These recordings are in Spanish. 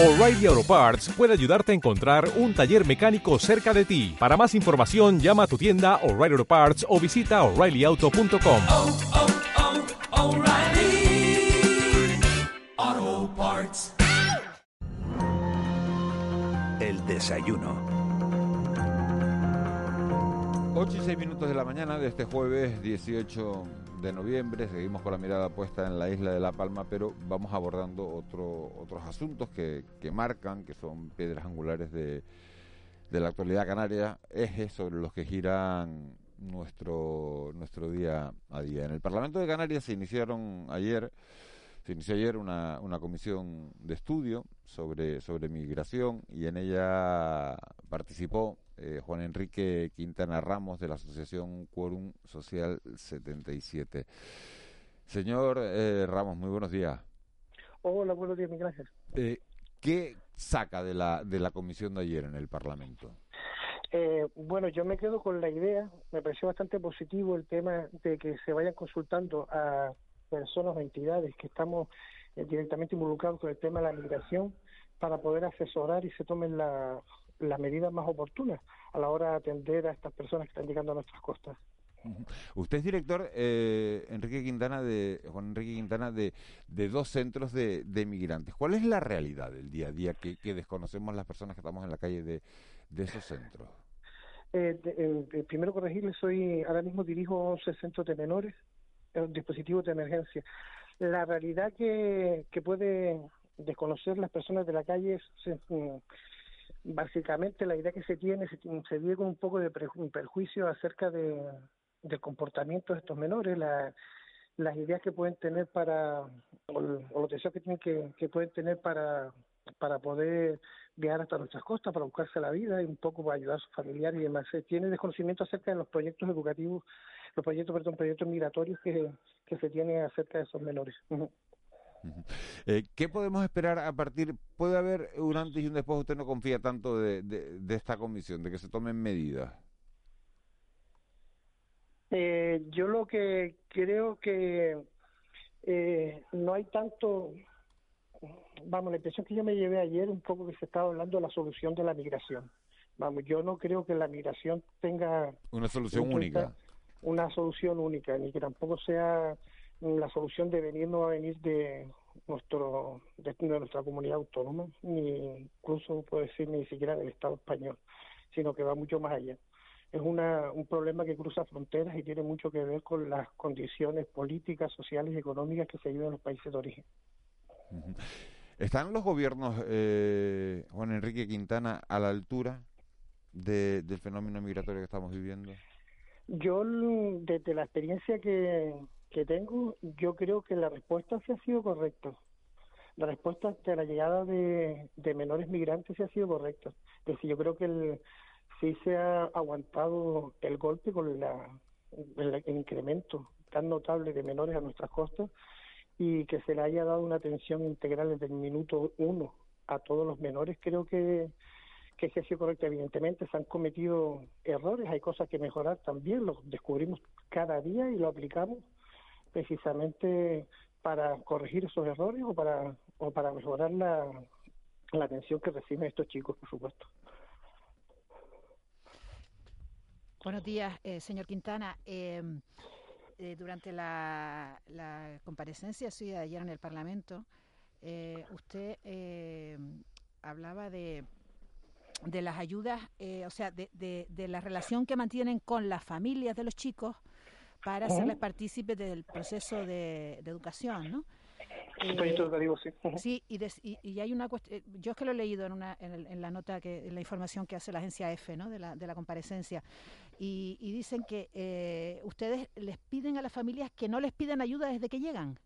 O'Reilly Auto Parts puede ayudarte a encontrar un taller mecánico cerca de ti. Para más información, llama a tu tienda O'Reilly Auto Parts o visita oreillyauto.com. oh, oh, O'Reilly Auto Parts. El desayuno. 8 y 6 minutos de la mañana de este jueves 18 de noviembre. Seguimos con la mirada puesta en la isla de La Palma, pero vamos abordando otro, otros asuntos que, que marcan, que son piedras angulares de, de la actualidad canaria, ejes sobre los que giran nuestro, nuestro día a día. En el Parlamento de Canarias se iniciaron ayer, se inició ayer una, una comisión de estudio sobre, sobre migración y en ella participó eh, Juan Enrique Quintana Ramos de la Asociación Quórum Social 77. Señor eh, Ramos, muy buenos días. Hola, buenos días, gracias. Eh, ¿Qué saca de la, de la comisión de ayer en el Parlamento? Eh, bueno, yo me quedo con la idea, me pareció bastante positivo el tema de que se vayan consultando a personas o entidades que estamos eh, directamente involucrados con el tema de la migración para poder asesorar y se tomen la- las medidas más oportunas a la hora de atender a estas personas que están llegando a nuestras costas. Usted es director, eh, Enrique Quintana, de Juan Enrique Quintana, de, de dos centros de, de migrantes. ¿Cuál es la realidad del día a día que, que desconocemos las personas que estamos en la calle de, de esos centros? Eh, de- eh, eh, primero corregirle, soy ahora mismo dirijo 11 centros de menores, eh, dispositivos de emergencia. La realidad que, que puede desconocer las personas de la calle es, mm, básicamente la idea que se tiene, se, se vive con un poco de perjuicio acerca de, del comportamiento de estos menores, la- las ideas que pueden tener para, o, o los deseos que tienen que, que pueden tener para para poder viajar hasta nuestras costas, para buscarse la vida y un poco para ayudar a sus familiares y demás. Se tiene desconocimiento acerca de los proyectos educativos, los proyectos, perdón, proyectos migratorios que, que se tiene acerca de esos menores. Eh, ¿Qué podemos esperar a partir? ¿Puede haber un antes y un después? Usted no confía tanto de, de, de esta comisión, de que se tomen medidas. Eh, yo lo que creo que eh, no hay tanto, vamos, la impresión que yo me llevé ayer un poco que se estaba hablando de la solución de la migración. Vamos, yo no creo que la migración tenga Una solución única. una solución única, ni que tampoco sea la solución de venir no va a venir de nuestro de, de nuestra comunidad autónoma, ni incluso puedo decir ni siquiera del Estado español, sino que va mucho más allá. Es una, un problema que cruza fronteras y tiene mucho que ver con las condiciones políticas, sociales y económicas que se viven en los países de origen. ¿Están los gobiernos, eh, Juan Enrique Quintana, a la altura de- del fenómeno migratorio que estamos viviendo? Yo, desde la experiencia que, que tengo, yo creo que la respuesta sí ha sido correcta. La respuesta ante la llegada de, menores migrantes sí ha sido correcta. Es decir, yo creo que el, sí se ha aguantado el golpe con la, el, incremento tan notable de menores a nuestras costas y que se le haya dado una atención integral desde el minuto uno a todos los menores, creo que, que sí ha sido correcto. Evidentemente se han cometido errores, hay cosas que mejorar también, lo descubrimos cada día y lo aplicamos precisamente para corregir esos errores o para, o para mejorar la, la atención que reciben estos chicos, por supuesto. Buenos días, eh, señor Quintana. Eh, eh, durante la, comparecencia suya ayer en el Parlamento, eh, usted eh, hablaba de, de las ayudas, eh, o sea, de, de, de la relación que mantienen con las familias de los chicos para hacerles partícipes del proceso de, de educación, ¿no? Eh, proyecto educativo, sí. Y, des- y, y hay una cuestión, yo es que lo he leído en, una, en, el- en la nota, que en la información que hace la agencia EFE, ¿no? de, la, de la comparecencia, y, y dicen que eh, ustedes les piden a las familias que no les piden ayuda desde que llegan.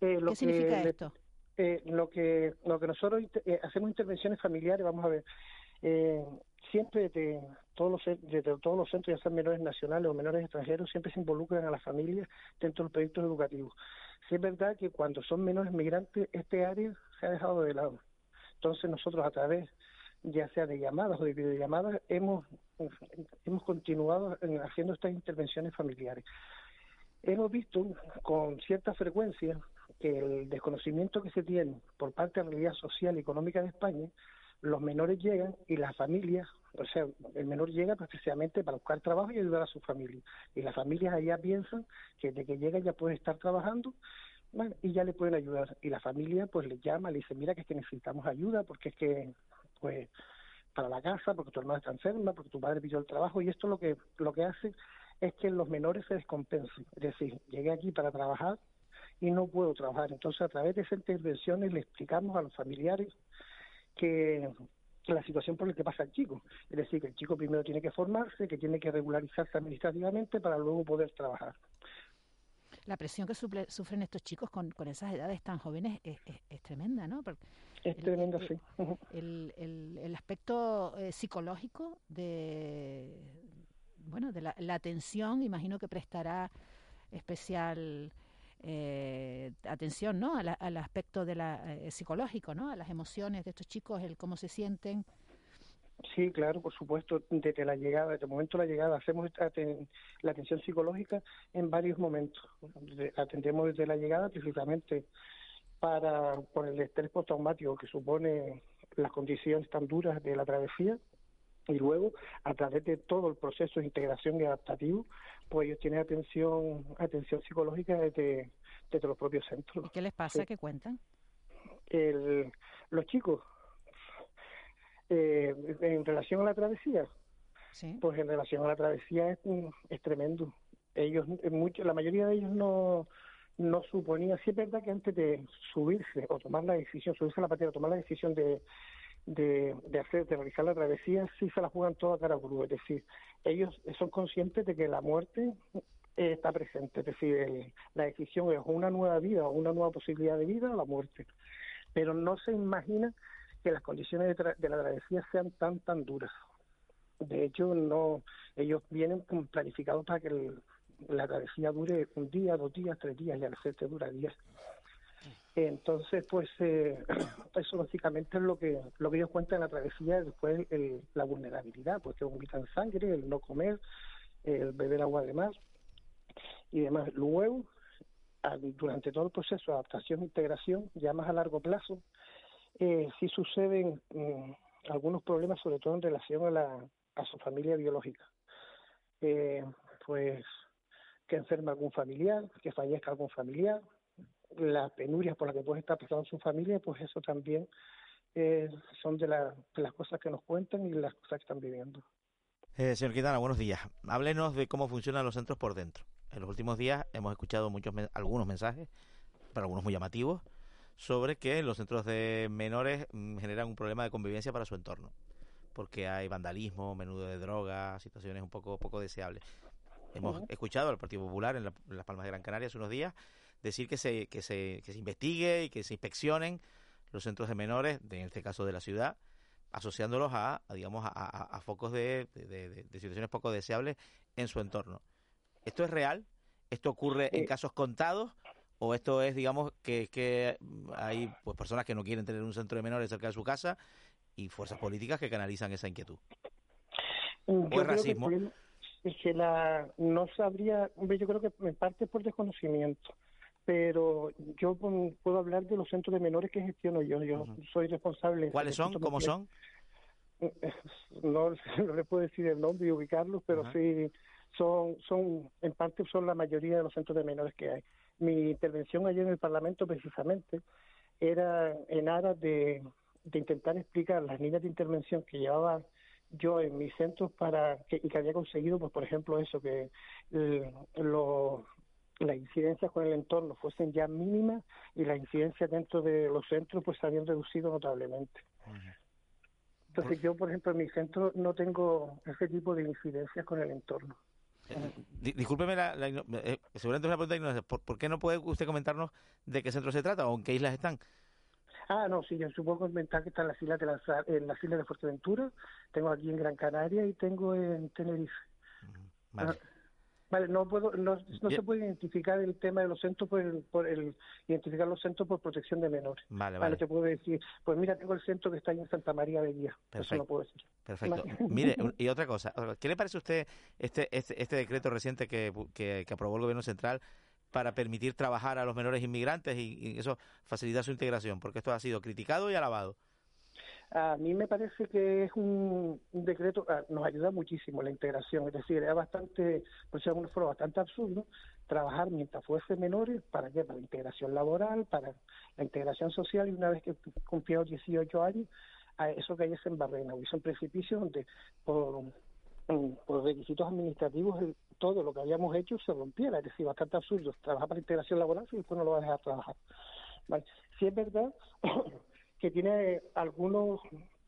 Eh, lo ¿Qué significa que le- esto? eh, lo que lo que nosotros inter- eh, hacemos intervenciones familiares vamos a ver eh, siempre de todos los desde todos los centros ya sean menores nacionales o menores extranjeros siempre se involucran a las familias dentro de los proyectos educativos. Sí es verdad que cuando son menores migrantes este área se ha dejado de lado. Entonces nosotros a través ya sea de llamadas o de videollamadas hemos hemos continuado en- haciendo estas intervenciones familiares. Hemos visto con cierta frecuencia que el desconocimiento que se tiene por parte de la realidad social y económica de España, los menores llegan y las familias, o sea, el menor llega precisamente para buscar trabajo y ayudar a su familia. Y las familias allá piensan que desde que llega ya puede estar trabajando bueno, y ya le pueden ayudar. Y la familia pues le llama, le dice, mira que es que necesitamos ayuda porque es que, pues, para la casa, porque tu hermana está enferma, porque tu padre pidió el trabajo y esto lo que, lo que hace es que los menores se descompensen. Es decir, llegué aquí para trabajar y no puedo trabajar. Entonces, a través de esas intervenciones le explicamos a los familiares que, la situación por la que pasa el chico. Es decir, que el chico primero tiene que formarse, que tiene que regularizarse administrativamente para luego poder trabajar. La presión que sufren estos chicos con, con esas edades tan jóvenes es, es, tremenda, ¿no? es tremenda, sí. El, el, el aspecto eh, psicológico de, bueno, de la, la, atención, imagino que prestará especial eh, atención, ¿no? al aspecto de la eh, psicológico, ¿no? A las emociones de estos chicos, el cómo se sienten. Sí, claro, por supuesto, desde la llegada, desde el momento de la llegada, hacemos la atención psicológica en varios momentos. Atendemos desde la llegada precisamente para por el estrés postraumático que supone las condiciones tan duras de la travesía y luego a través de todo el proceso de integración y adaptativo pues ellos tienen atención atención psicológica desde, desde los propios centros ¿qué les pasa? ¿qué cuentan? El, los chicos eh, en relación a la travesía ¿Sí? pues en relación a la travesía es, es tremendo ellos mucho, la mayoría de ellos no no suponía, sí es verdad que antes de subirse o tomar la decisión, subirse a la patera, tomar la decisión de, de, de, hacer, de realizar la travesía, sí se la juegan toda cara cruz. Es decir, ellos son conscientes de que la muerte está presente. Es decir, la decisión es una nueva vida o una nueva posibilidad de vida o la muerte. Pero no se imagina que las condiciones de, de la travesía sean tan, tan duras. De hecho, no ellos vienen planificados para que la travesía dure un día, dos días, tres días y al hacer dura días. Entonces, pues eh, eso básicamente es lo que lo que ellos cuentan en la travesía, después el, la vulnerabilidad, pues que vomitan sangre, el no comer, el beber agua de mar y demás. Luego, durante todo el proceso de adaptación e integración, ya más a largo plazo, eh, sí suceden mm, algunos problemas, sobre todo en relación a, la, a su familia biológica. Eh, pues que enferma algún familiar, que fallezca algún familiar, las penurias por las que puede estar pasando su familia, pues eso también eh, son de, las cosas que nos cuentan y las cosas que están viviendo. Eh, señor Quintana, buenos días. Háblenos de cómo funcionan los centros por dentro. En los últimos días hemos escuchado muchos algunos mensajes, pero algunos muy llamativos, sobre que los centros de menores mm, generan un problema de convivencia para su entorno, porque hay vandalismo, menudo de drogas, situaciones un poco poco deseables. Hemos escuchado al Partido Popular en, en Las Palmas de Gran Canaria hace unos días decir que se, que se, que se investigue y que se inspeccionen los centros de menores, en este caso de la ciudad, asociándolos a, digamos, a, a, focos de, de, situaciones poco deseables en su entorno. ¿Esto es real? ¿Esto ocurre en casos contados? ¿O esto es, digamos, que, que hay pues personas que no quieren tener un centro de menores cerca de su casa y fuerzas políticas que canalizan esa inquietud? ¿O es racismo? es que la, no sabría, yo creo que en parte por desconocimiento pero yo puedo hablar de los centros de menores que gestiono yo. Yo soy responsable. ¿Cuáles son? ¿Cómo son? No, no le puedo decir el nombre y ubicarlos, pero sí son, son, en parte son la mayoría de los centros de menores que hay. Mi intervención ayer en el Parlamento precisamente era en aras de, de intentar explicar las líneas de intervención que llevaba yo en mis centros para que, y que había conseguido, pues por ejemplo, eso, que eh, los las incidencias con el entorno fuesen ya mínimas y las incidencias dentro de los centros pues se habían reducido notablemente. Entonces yo, por ejemplo, en mi centro no tengo ese tipo de incidencias con el entorno. Eh, discúlpeme, la, eh, seguramente es una pregunta ¿Por, ¿Por qué no puede usted comentarnos de qué centro se trata o en qué islas están? Ah, no, sí, yo supongo comentar que está en las islas de, en las islas de Fuerteventura, tengo aquí en Gran Canaria y tengo en Tenerife. Vale. Vale, no puedo, no, se puede identificar el tema de los centros por el, por el identificar los centros por protección de menores. Vale, vale. te puedo decir, pues mira, tengo el centro que está ahí en Santa María de Guía. Eso no puedo decir. Perfecto. Mire, y otra cosa, ¿qué le parece a usted este, este, este decreto reciente que, que, aprobó el gobierno central para permitir trabajar a los menores inmigrantes y, y eso facilitar su integración? Porque esto ha sido criticado y alabado. A mí me parece que es un, un decreto, ah, nos ayuda muchísimo la integración, es decir, era bastante, por ser alguna forma, bastante absurdo trabajar mientras fuese menores, ¿para qué? Para la integración laboral, para la integración social, y una vez que cumplió 18 años, eso cayese en barrena, hubiese un precipicio donde por, mm, por requisitos administrativos el- todo lo que habíamos hecho se rompiera, es decir, bastante absurdo, trabajar para la integración laboral y después no lo va a dejar trabajar. Sí es verdad que tiene algunos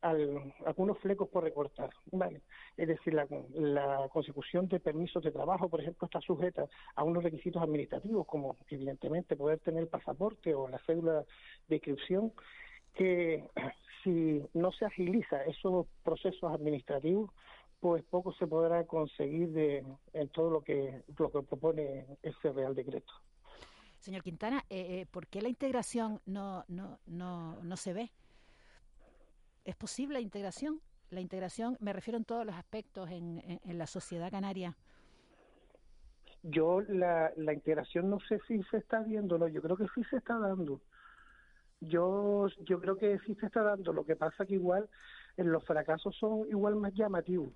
al- algunos flecos por recortar, ¿vale? Es decir, la, consecución de permisos de trabajo, por ejemplo, está sujeta a unos requisitos administrativos, como evidentemente poder tener el pasaporte o la cédula de inscripción, que si no se agiliza esos procesos administrativos, pues poco se podrá conseguir de en todo lo que lo que propone ese Real Decreto. Señor Quintana, eh, eh, ¿por qué la integración no, no, no, no se ve? ¿Es posible la integración? La integración, me refiero en todos los aspectos en, en- en la sociedad canaria. Yo la, la integración no sé si se está viendo, no, yo creo que sí se está dando. Yo yo creo que sí se está dando, lo que pasa que igual eh, los fracasos son igual más llamativos.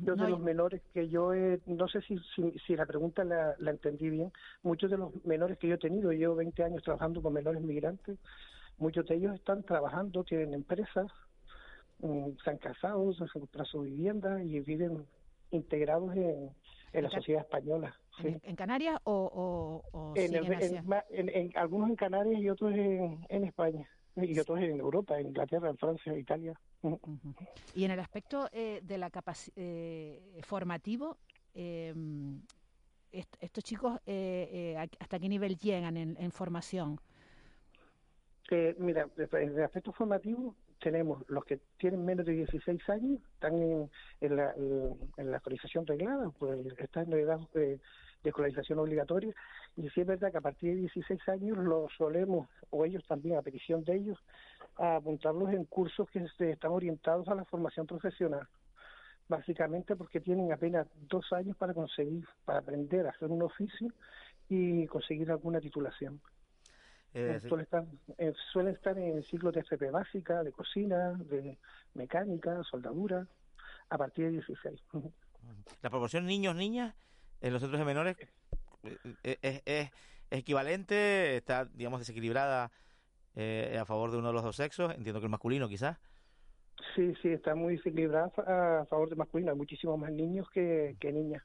No, de yo- los menores que yo he, no sé si, si, si la pregunta la, la entendí bien, muchos de los menores que yo he tenido, llevo 20 años trabajando con menores migrantes, muchos de ellos están trabajando, tienen empresas, mm, se han casado, se han comprado su vivienda y viven integrados en, en la sociedad española. sí. ¿En, en Canarias o, o, o En, el- en- en- en- algunos en Canarias y otros en, en España, y otros en Europa, en Inglaterra, en Francia, Italia. Y en el aspecto eh, de la capaci- eh, formativo, eh, est- estos chicos, eh, eh, ¿a- ¿hasta qué nivel llegan en, en formación? Eh, mira, en el aspecto formativo tenemos los que tienen menos de 16 años, están en, en la, en la escolarización reglada, pues están en edad de, de escolarización obligatoria, y sí es verdad que a partir de 16 años los solemos, o ellos también, a petición de ellos, a apuntarlos en cursos que se están orientados a la formación profesional. Básicamente porque tienen apenas dos años para conseguir, para aprender a hacer un oficio y conseguir alguna titulación. Eh, sí. Suelen estar, eh, suelen estar en ciclos de FP básica, de cocina, de mecánica, soldadura, a partir de 16. Ujú. La proporción niños-niñas en los centros de menores eh, eh, es, es- es equivalente, está, digamos, desequilibrada eh, a favor de uno de los dos sexos, entiendo que el masculino quizás. Sí, sí, está muy desequilibrada a favor de masculino. Hay muchísimos más niños que, que niñas.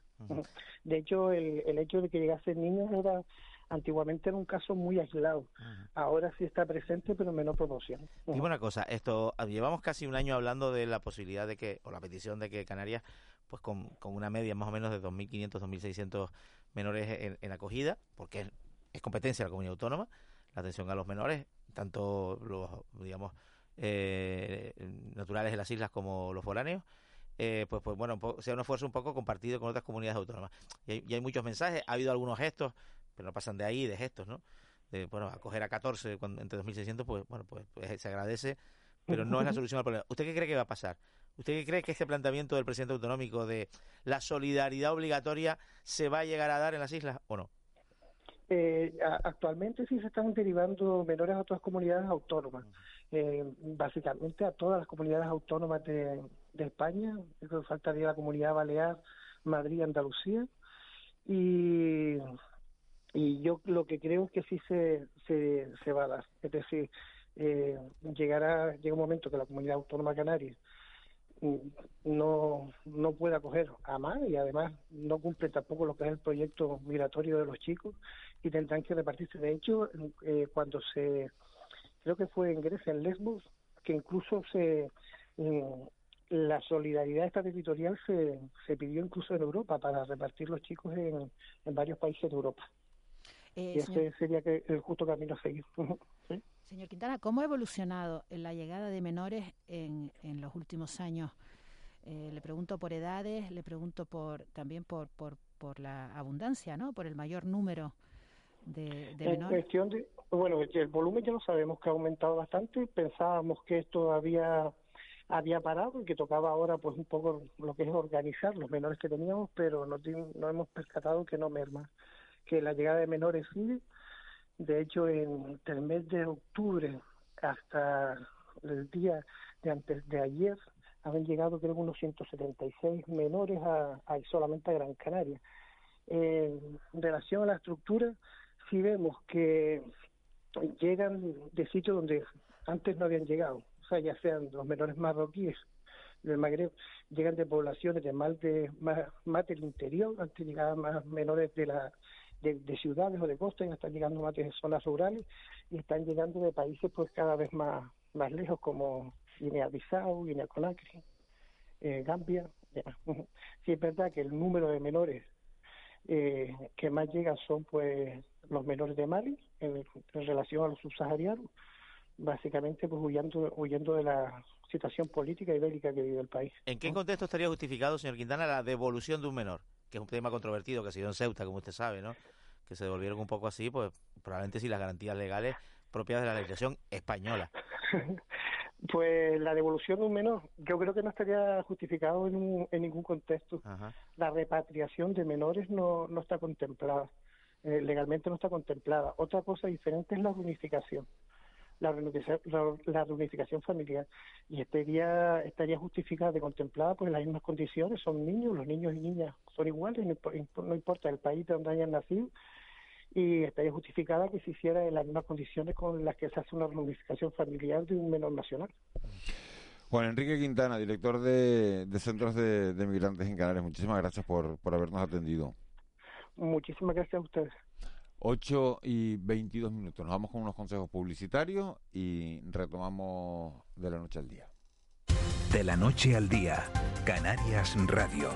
De hecho, el, el hecho de que llegasen niños era antiguamente era un caso muy aislado. Ahora sí está presente, pero en menor proporción. Dime una cosa, esto ah, llevamos casi un año hablando de la posibilidad de que, o la petición de que Canarias, pues con, con una media más o menos de 2.500, 2.600 menores en, en acogida, porque es, es competencia de la comunidad autónoma, la atención a los menores, tanto los, digamos, eh, naturales de las islas como los foráneos, eh, pues, pues bueno, sea un esfuerzo un poco compartido con otras comunidades autónomas. Y hay, y hay muchos mensajes, ha habido algunos gestos, pero no pasan de ahí, de gestos, ¿no? De, bueno, acoger a 14 cuando, entre 2.600, pues bueno, pues, pues se agradece, pero no es la solución al problema. ¿Usted qué cree que va a pasar? ¿Usted qué cree que este planteamiento del presidente autonómico de la solidaridad obligatoria se va a llegar a dar en las islas o no? Eh, actualmente sí se están derivando menores a otras comunidades autónomas, eh, básicamente a todas las comunidades autónomas de, de España, que faltaría la comunidad balear, Madrid, Andalucía, y, yo lo que creo es que sí se, se, se va a dar, es decir, eh, llegará, llega un momento que la comunidad autónoma canaria no, no puede acoger a más y además no cumple tampoco lo que es el proyecto migratorio de los chicos y tendrán que repartirse. De hecho, eh, cuando se, creo que fue en Grecia, en Lesbos, que incluso se mm, la solidaridad esta territorial se, se pidió incluso en Europa para repartir los chicos en, en varios países de Europa. Eh, y señor, ese sería que el justo camino a seguir. ¿Sí? Señor Quintana, ¿cómo ha evolucionado la llegada de menores en, en los últimos años? Eh, le pregunto por edades, le pregunto por también por, por, por la abundancia, ¿no? Por el mayor número de, de En menores. cuestión de, bueno, el volumen ya lo sabemos que ha aumentado bastante. Pensábamos que esto había había parado y que tocaba ahora pues un poco lo que es organizar los menores que teníamos, pero nos, nos hemos percatado que no merma, que la llegada de menores sigue. De hecho, en el mes de octubre hasta el día de antes de ayer han llegado creo unos 176 menores a, a solamente a Gran Canaria. en relación a la estructura, sí vemos que llegan de sitios donde antes no habían llegado, o sea, ya sean los menores marroquíes del Magreb, llegan de poblaciones de más, de, más, más del interior, antes llegaban más menores de la de, de, ciudades o de costa y están llegando más de zonas rurales y están llegando de países pues cada vez más, más lejos como Guinea-Bissau, Guinea-Conakry, eh, Gambia. Ya. Sí es verdad que el número de menores eh, que más llegan son pues los menores de Mali en, en relación a los subsaharianos, básicamente pues huyendo, huyendo de la situación política y bélica que vive el país. ¿En qué contexto estaría justificado, señor Quintana, la devolución de un menor? Que es un tema controvertido que ha sido en Ceuta, como usted sabe, ¿no? Que se devolvieron un poco así, pues probablemente sin las garantías legales propias de la legislación española. Pues la devolución de un menor, yo creo que no estaría justificado en, un, en ningún contexto. Ajá. La repatriación de menores no, no está contemplada, eh, legalmente no está contemplada. Otra cosa diferente es la reunificación, la reunificación, la, la reunificación familiar. Y estaría, estaría justificada y contemplada pues en las mismas condiciones, son niños, los niños y niñas son iguales, no, no importa el país de donde hayan nacido, y estaría justificada que se hiciera en las mismas condiciones con las que se hace una reunificación familiar de un menor nacional. Juan Enrique Quintana, director de, de Centros de, de Migrantes en Canarias, muchísimas gracias por, por habernos atendido. Muchísimas gracias a ustedes. 8 y 22 minutos. Nos vamos con unos consejos publicitarios y retomamos de la noche al día. De la noche al día, Canarias Radio.